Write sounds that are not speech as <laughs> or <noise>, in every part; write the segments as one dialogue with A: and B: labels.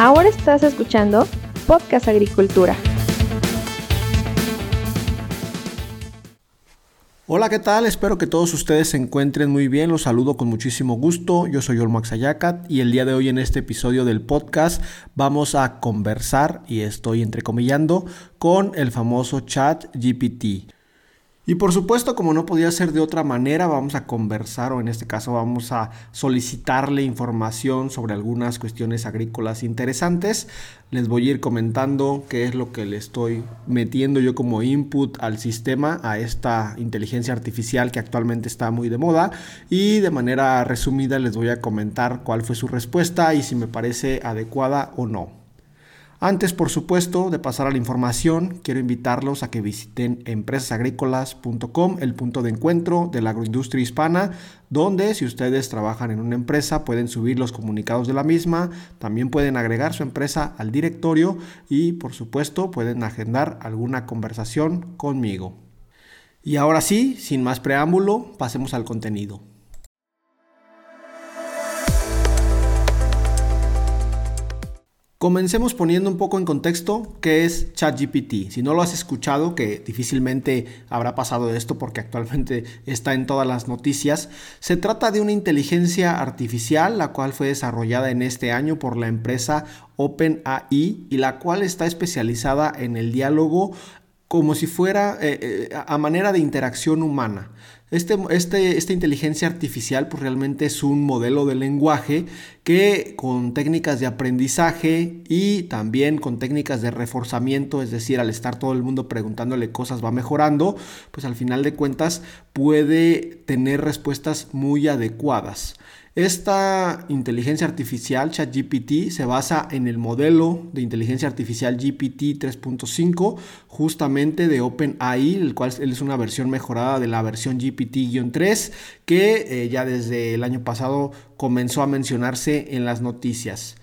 A: Ahora estás escuchando Podcast Agricultura.
B: Hola, ¿qué tal? Espero que todos ustedes se encuentren muy bien. Los saludo con muchísimo gusto. Yo soy Olmax Ayacat y el día de hoy en este episodio del podcast vamos a conversar, y estoy entrecomillando, con el famoso chat GPT. Y por supuesto, como no podía ser de otra manera, vamos a conversar o en este caso vamos a solicitarle información sobre algunas cuestiones agrícolas interesantes. Les voy a ir comentando qué es lo que le estoy metiendo yo como input al sistema, a esta inteligencia artificial que actualmente está muy de moda. Y de manera resumida les voy a comentar cuál fue su respuesta y si me parece adecuada o no. Antes, por supuesto, de pasar a la información, quiero invitarlos a que visiten empresasagrícolas.com, el punto de encuentro de la agroindustria hispana, donde si ustedes trabajan en una empresa pueden subir los comunicados de la misma, también pueden agregar su empresa al directorio y, por supuesto, pueden agendar alguna conversación conmigo. Y ahora sí, sin más preámbulo, pasemos al contenido. Comencemos poniendo un poco en contexto qué es ChatGPT. Si no lo has escuchado, que difícilmente habrá pasado esto porque <laughs> actualmente está en todas las noticias, se trata de una inteligencia artificial la cual fue desarrollada en este año por la empresa OpenAI y la cual está especializada en el diálogo como si fuera eh, eh, a manera de interacción humana. Este, este, esta inteligencia artificial pues realmente es un modelo de lenguaje que con técnicas de aprendizaje y también con técnicas de reforzamiento, es decir, al estar todo el mundo preguntándole cosas va mejorando, pues al final de cuentas puede tener respuestas muy adecuadas. Esta inteligencia artificial, ChatGPT, se basa en el modelo de inteligencia artificial GPT 3.5, justamente de OpenAI, el cual es una versión mejorada de la versión GPT-3, que eh, ya desde el año pasado comenzó a mencionarse en las noticias.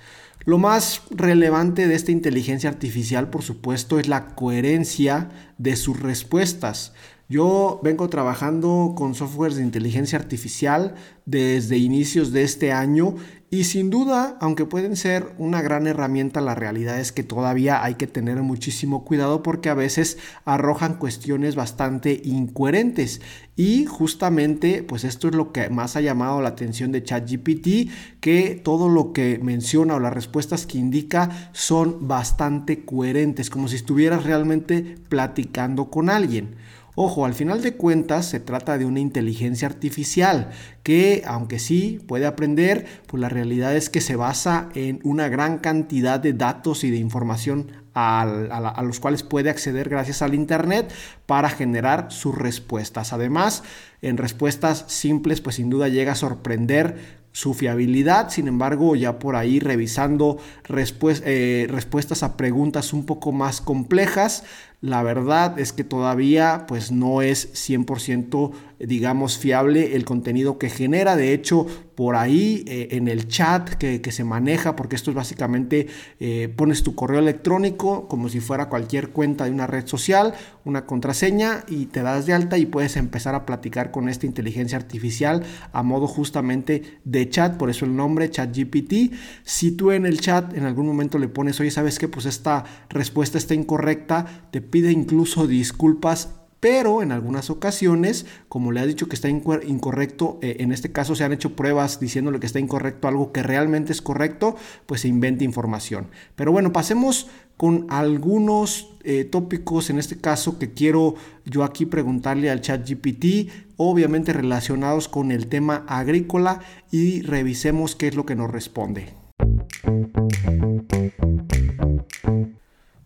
B: Lo más relevante de esta inteligencia artificial, por supuesto, es la coherencia de sus respuestas. Yo vengo trabajando con softwares de inteligencia artificial desde inicios de este año y sin duda, aunque pueden ser una gran herramienta, la realidad es que todavía hay que tener muchísimo cuidado porque a veces arrojan cuestiones bastante incoherentes y justamente pues esto es lo que más ha llamado la atención de ChatGPT, que todo lo que menciona o las respuestas que indica son bastante coherentes, como si estuvieras realmente platicando con alguien. Ojo, al final de cuentas se trata de una inteligencia artificial que, aunque sí puede aprender, pues la realidad es que se basa en una gran cantidad de datos y de información a, los cuales puede acceder gracias al Internet para generar sus respuestas. Además, en respuestas simples, pues sin duda llega a sorprender su fiabilidad, sin embargo, ya por ahí revisando eh, respuestas a preguntas un poco más complejas, la verdad es que todavía pues no es 100% digamos fiable el contenido que genera. De hecho, por ahí eh, en el chat que, se maneja, porque esto es básicamente eh, pones tu correo electrónico como si fuera cualquier cuenta de una red social, una contraseña y te das de alta y puedes empezar a platicar con esta inteligencia artificial a modo justamente de chat, por eso el nombre ChatGPT. Si tú en el chat en algún momento le pones, oye, ¿sabes qué? Pues esta respuesta está incorrecta, te pide incluso disculpas pero en algunas ocasiones, como le ha dicho que está incorrecto, eh, en este caso se han hecho pruebas diciéndole que está incorrecto algo que realmente es correcto, pues se inventa información. Pero bueno, pasemos con algunos eh, tópicos, en este caso que quiero yo aquí preguntarle al chat GPT, obviamente relacionados con el tema agrícola y revisemos qué es lo que nos responde.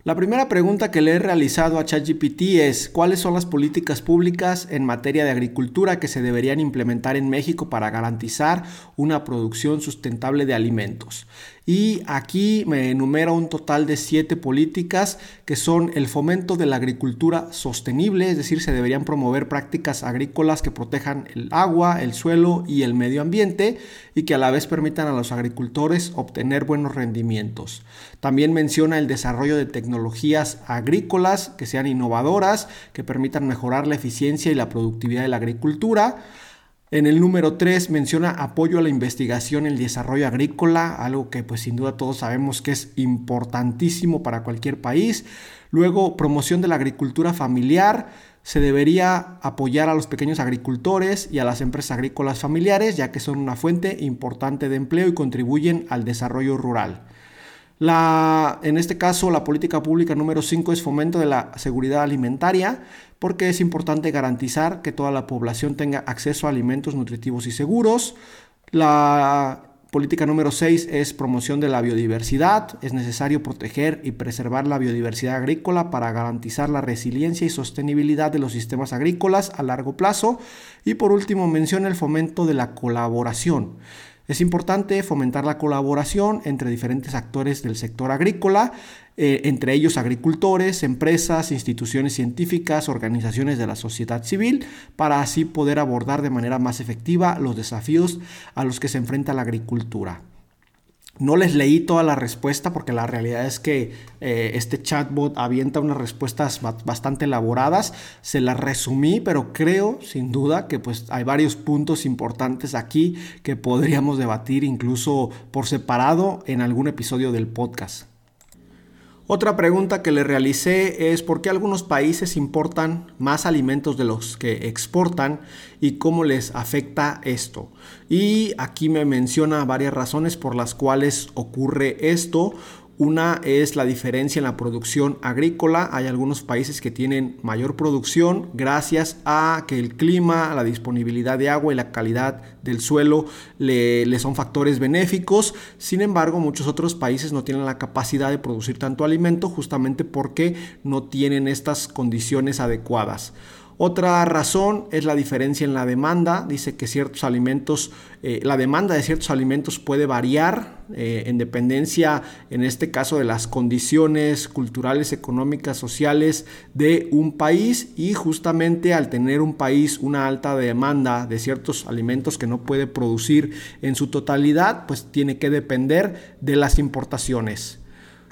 B: La primera pregunta que le he realizado a ChatGPT es ¿cuáles son las políticas públicas en materia de agricultura que se deberían implementar en México para garantizar una producción sustentable de alimentos? Y aquí me enumera un total de siete políticas que son el fomento de la agricultura sostenible, es decir, se deberían promover prácticas agrícolas que protejan el agua, el suelo y el medio ambiente y que a la vez permitan a los agricultores obtener buenos rendimientos. También menciona el desarrollo de tecnologías agrícolas que sean innovadoras, que permitan mejorar la eficiencia y la productividad de la agricultura En el número 3 menciona apoyo a la investigación y el desarrollo agrícola, algo que pues sin duda todos sabemos que es importantísimo para cualquier país. Luego, promoción de la agricultura familiar. Se debería apoyar a los pequeños agricultores y a las empresas agrícolas familiares, ya que son una fuente importante de empleo y contribuyen al desarrollo rural. En este caso, la política pública número 5 es fomento de la seguridad alimentaria, porque es importante garantizar que toda la población tenga acceso a alimentos nutritivos y seguros. La política número 6 es promoción de la biodiversidad. Es necesario proteger y preservar la biodiversidad agrícola para garantizar la resiliencia y sostenibilidad de los sistemas agrícolas a largo plazo. Y por último, menciona el fomento de la colaboración. Es importante fomentar la colaboración entre diferentes actores del sector agrícola, eh, entre ellos agricultores, empresas, instituciones científicas, organizaciones de la sociedad civil, para así poder abordar de manera más efectiva los desafíos a los que se enfrenta la agricultura. No les leí toda la respuesta porque la realidad es que eh, este chatbot avienta unas respuestas bastante elaboradas. Se las resumí, pero creo sin duda que pues hay varios puntos importantes aquí que podríamos debatir incluso por separado en algún episodio del podcast. Otra pregunta que le realicé es por qué algunos países importan más alimentos de los que exportan y cómo les afecta esto. Y aquí me menciona varias razones por las cuales ocurre esto. Una es la diferencia en la producción agrícola. Hay algunos países que tienen mayor producción gracias a que el clima, la disponibilidad de agua y la calidad del suelo le, son factores benéficos. Sin embargo, muchos otros países no tienen la capacidad de producir tanto alimento justamente porque no tienen estas condiciones adecuadas. Otra razón es la diferencia en la demanda. Dice que ciertos alimentos, eh, la demanda de ciertos alimentos puede variar eh, en dependencia, en este caso, de las condiciones culturales, económicas, sociales de un país y justamente al tener un país una alta demanda de ciertos alimentos que no puede producir en su totalidad, pues tiene que depender de las importaciones.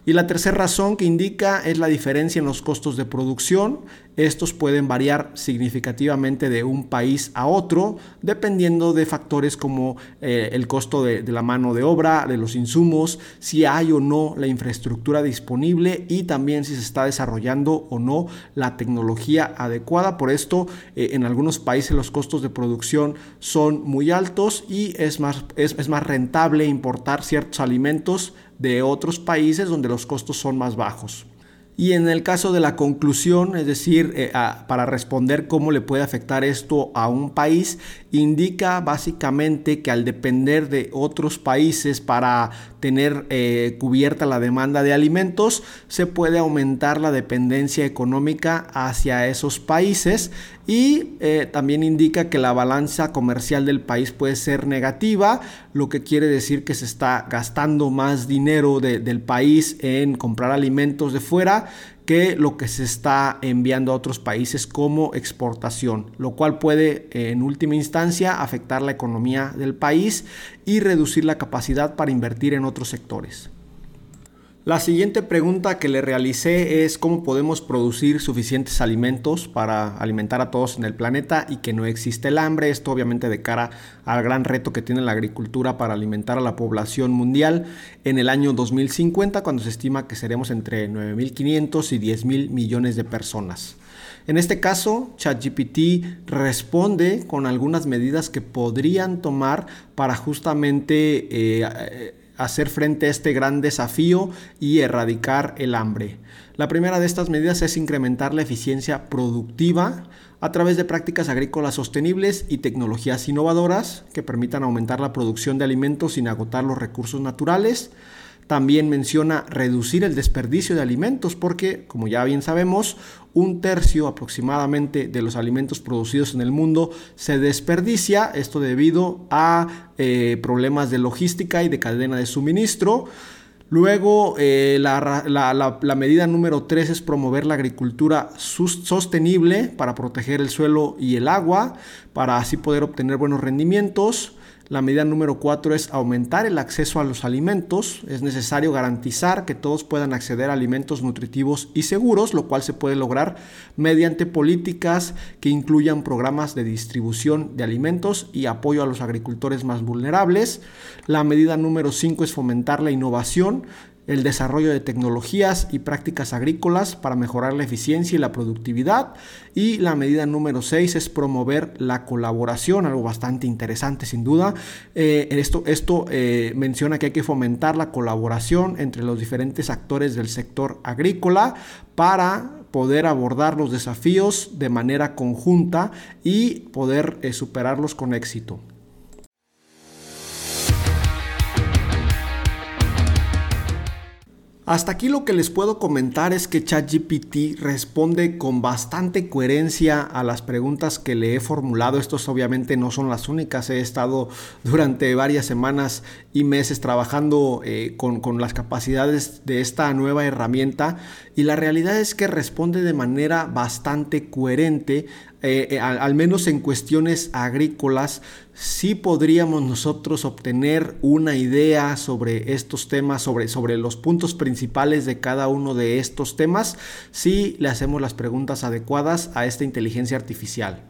B: Y la tercera razón que indica es la diferencia en los costos de producción. Estos pueden variar significativamente de un país a otro, dependiendo de factores como eh, el costo de, la mano de obra, de los insumos, si hay o no la infraestructura disponible y también si se está desarrollando o no la tecnología adecuada. Por esto, eh, en algunos países los costos de producción son muy altos y es más, es más rentable importar ciertos alimentos de otros países donde los costos son más bajos. Y en el caso de la conclusión, es decir, eh, para responder cómo le puede afectar esto a un país, indica básicamente que al depender de otros países para tener eh, cubierta la demanda de alimentos, se puede aumentar la dependencia económica hacia esos países y eh, también indica que la balanza comercial del país puede ser negativa, lo que quiere decir que se está gastando más dinero del país en comprar alimentos de fuera que lo que se está enviando a otros países como exportación, lo cual puede en última instancia afectar la economía del país y reducir la capacidad para invertir en otros sectores. La siguiente pregunta que le realicé es cómo podemos producir suficientes alimentos para alimentar a todos en el planeta y que no existe el hambre. Esto obviamente de cara al gran reto que tiene la agricultura para alimentar a la población mundial en el año 2050 cuando se estima que seremos entre 9.500 y 10.000 millones de personas. En este caso, ChatGPT responde con algunas medidas que podrían tomar para justamente eh, hacer frente a este gran desafío y erradicar el hambre. La primera de estas medidas es incrementar la eficiencia productiva a través de prácticas agrícolas sostenibles y tecnologías innovadoras que permitan aumentar la producción de alimentos sin agotar los recursos naturales. También menciona reducir el desperdicio de alimentos porque, como ya bien sabemos, un tercio aproximadamente de los alimentos producidos en el mundo se desperdicia, esto debido a eh, problemas de logística y de cadena de suministro. Luego, eh, la, medida número 3 es promover la agricultura sostenible para proteger el suelo y el agua, para así poder obtener buenos rendimientos. La medida número cuatro es aumentar el acceso a los alimentos. Es necesario garantizar que todos puedan acceder a alimentos nutritivos y seguros, lo cual se puede lograr mediante políticas que incluyan programas de distribución de alimentos y apoyo a los agricultores más vulnerables. La medida número cinco es fomentar la innovación el desarrollo de tecnologías y prácticas agrícolas para mejorar la eficiencia y la productividad. Y la medida número 6 es promover la colaboración, algo bastante interesante sin duda. Eh, esto esto eh, menciona que hay que fomentar la colaboración entre los diferentes actores del sector agrícola para poder abordar los desafíos de manera conjunta y poder eh, superarlos con éxito. Hasta aquí lo que les puedo comentar es que ChatGPT responde con bastante coherencia a las preguntas que le he formulado. Estos obviamente no son las únicas. He estado durante varias semanas y meses trabajando eh, con, con las capacidades de esta nueva herramienta y la realidad es que responde de manera bastante coherente eh, eh, al, menos en cuestiones agrícolas, sí podríamos nosotros obtener una idea sobre estos temas, sobre, sobre los puntos principales de cada uno de estos temas, si le hacemos las preguntas adecuadas a esta inteligencia artificial.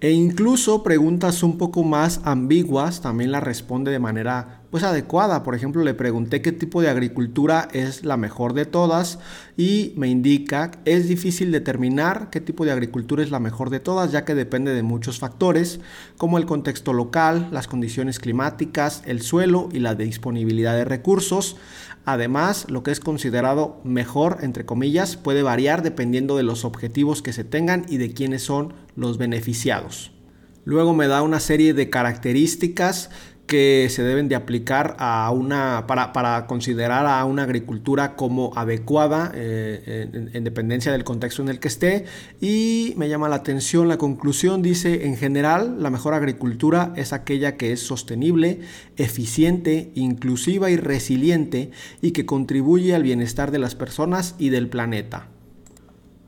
B: E incluso preguntas un poco más ambiguas también la responde de manera pues adecuada. Por ejemplo, le pregunté qué tipo de agricultura es la mejor de todas y me indica es difícil determinar qué tipo de agricultura es la mejor de todas, ya que depende de muchos factores, como el contexto local, las condiciones climáticas, el suelo y la disponibilidad de recursos. Además, lo que es considerado mejor, entre comillas, puede variar dependiendo de los objetivos que se tengan y de quiénes son los beneficiados. Luego me da una serie de características que se deben de aplicar a una, para, considerar a una agricultura como adecuada eh, en, dependencia del contexto en el que esté. Y me llama la atención la conclusión, dice, en general, la mejor agricultura es aquella que es sostenible, eficiente, inclusiva y resiliente y que contribuye al bienestar de las personas y del planeta.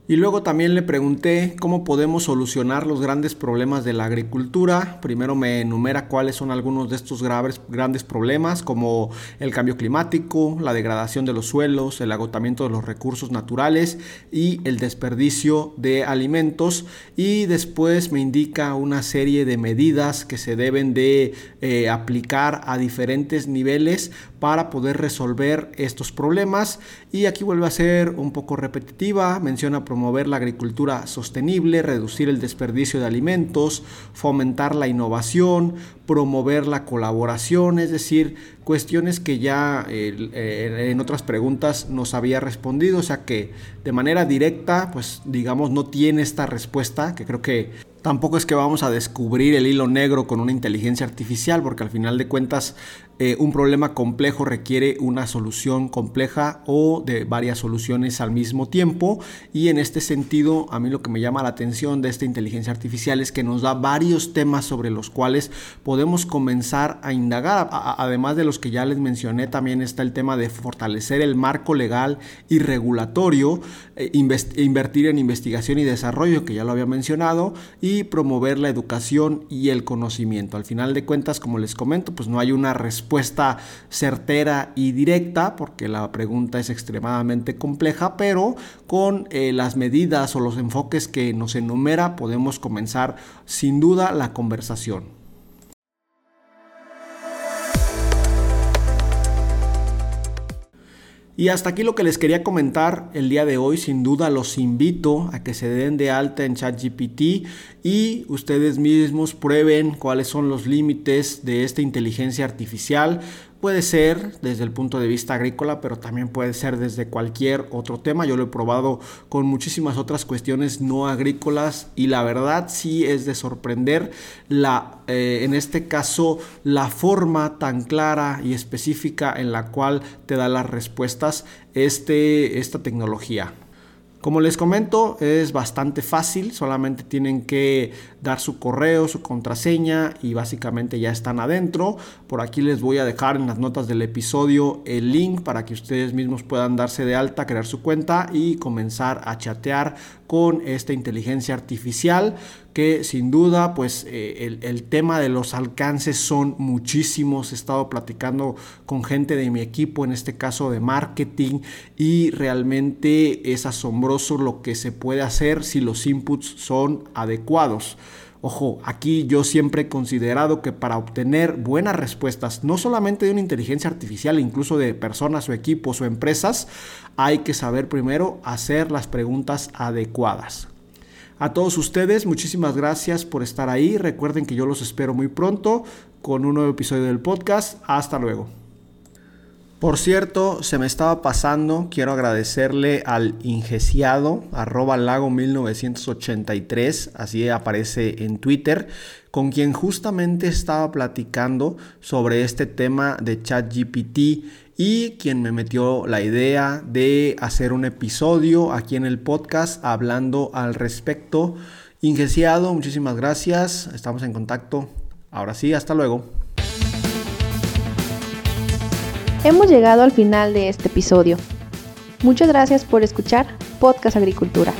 B: Y luego también le pregunté cómo podemos solucionar los grandes problemas de la agricultura. Primero me enumera cuáles son algunos de estos graves, grandes problemas, como el cambio climático, la degradación de los suelos, el agotamiento de los recursos naturales y el desperdicio de alimentos. Y después me indica una serie de medidas que se deben de eh, aplicar a diferentes niveles para poder resolver estos problemas. Y aquí vuelve a ser un poco repetitiva, menciona promover la agricultura sostenible, reducir el desperdicio de alimentos, fomentar la innovación, promover la colaboración, es decir, cuestiones que ya en otras preguntas nos había respondido, o sea que de manera directa, pues digamos, no tiene esta respuesta, que creo que tampoco es que vamos a descubrir el hilo negro con una inteligencia artificial, porque al final de cuentas eh, un problema complejo requiere una solución compleja o de varias soluciones al mismo tiempo. Y en este sentido a mí lo que me llama la atención de esta inteligencia artificial es que nos da varios temas sobre los cuales podemos comenzar a indagar. Además de los que ya les mencioné también está el tema de fortalecer el marco legal y regulatorio eh, invertir en investigación y desarrollo que ya lo había mencionado y promover la educación y el conocimiento al final de cuentas como les comento pues no hay una respuesta respuesta certera y directa, porque la pregunta es extremadamente compleja, pero con eh, las medidas o los enfoques que nos enumera podemos comenzar sin duda la conversación. Y hasta aquí lo que les quería comentar el día de hoy. Sin duda los invito a que se den de alta en ChatGPT y ustedes mismos prueben cuáles son los límites de esta inteligencia artificial. Puede ser desde el punto de vista agrícola, pero también puede ser desde cualquier otro tema. Yo lo he probado con muchísimas otras cuestiones no agrícolas y la verdad sí es de sorprender la, eh, en este caso, la forma tan clara y específica en la cual te da las respuestas este, esta tecnología. Como les comento, es bastante fácil, solamente tienen que dar su correo, su contraseña y básicamente ya están adentro. Por aquí les voy a dejar en las notas del episodio el link para que ustedes mismos puedan darse de alta, crear su cuenta y comenzar a chatear con esta inteligencia artificial que sin duda pues eh, el, el, tema de los alcances son muchísimos. He estado platicando con gente de mi equipo, en este caso de marketing, y realmente es asombroso lo que se puede hacer si los inputs son adecuados. Ojo, aquí yo siempre he considerado que para obtener buenas respuestas, no solamente de una inteligencia artificial, incluso de personas o equipos o empresas, hay que saber primero hacer las preguntas adecuadas. A todos ustedes, muchísimas gracias por estar ahí. Recuerden que yo los espero muy pronto con un nuevo episodio del podcast. Hasta luego. Por cierto, se me estaba pasando, quiero agradecerle al ingesiado, arroba lago 1983, así aparece en Twitter, con quien justamente estaba platicando sobre este tema de ChatGPT y quien me metió la idea de hacer un episodio aquí en el podcast hablando al respecto. Ingesiado, muchísimas gracias, estamos en contacto. Ahora sí, hasta luego.
A: Hemos llegado al final de este episodio. Muchas gracias por escuchar Podcast Agricultura.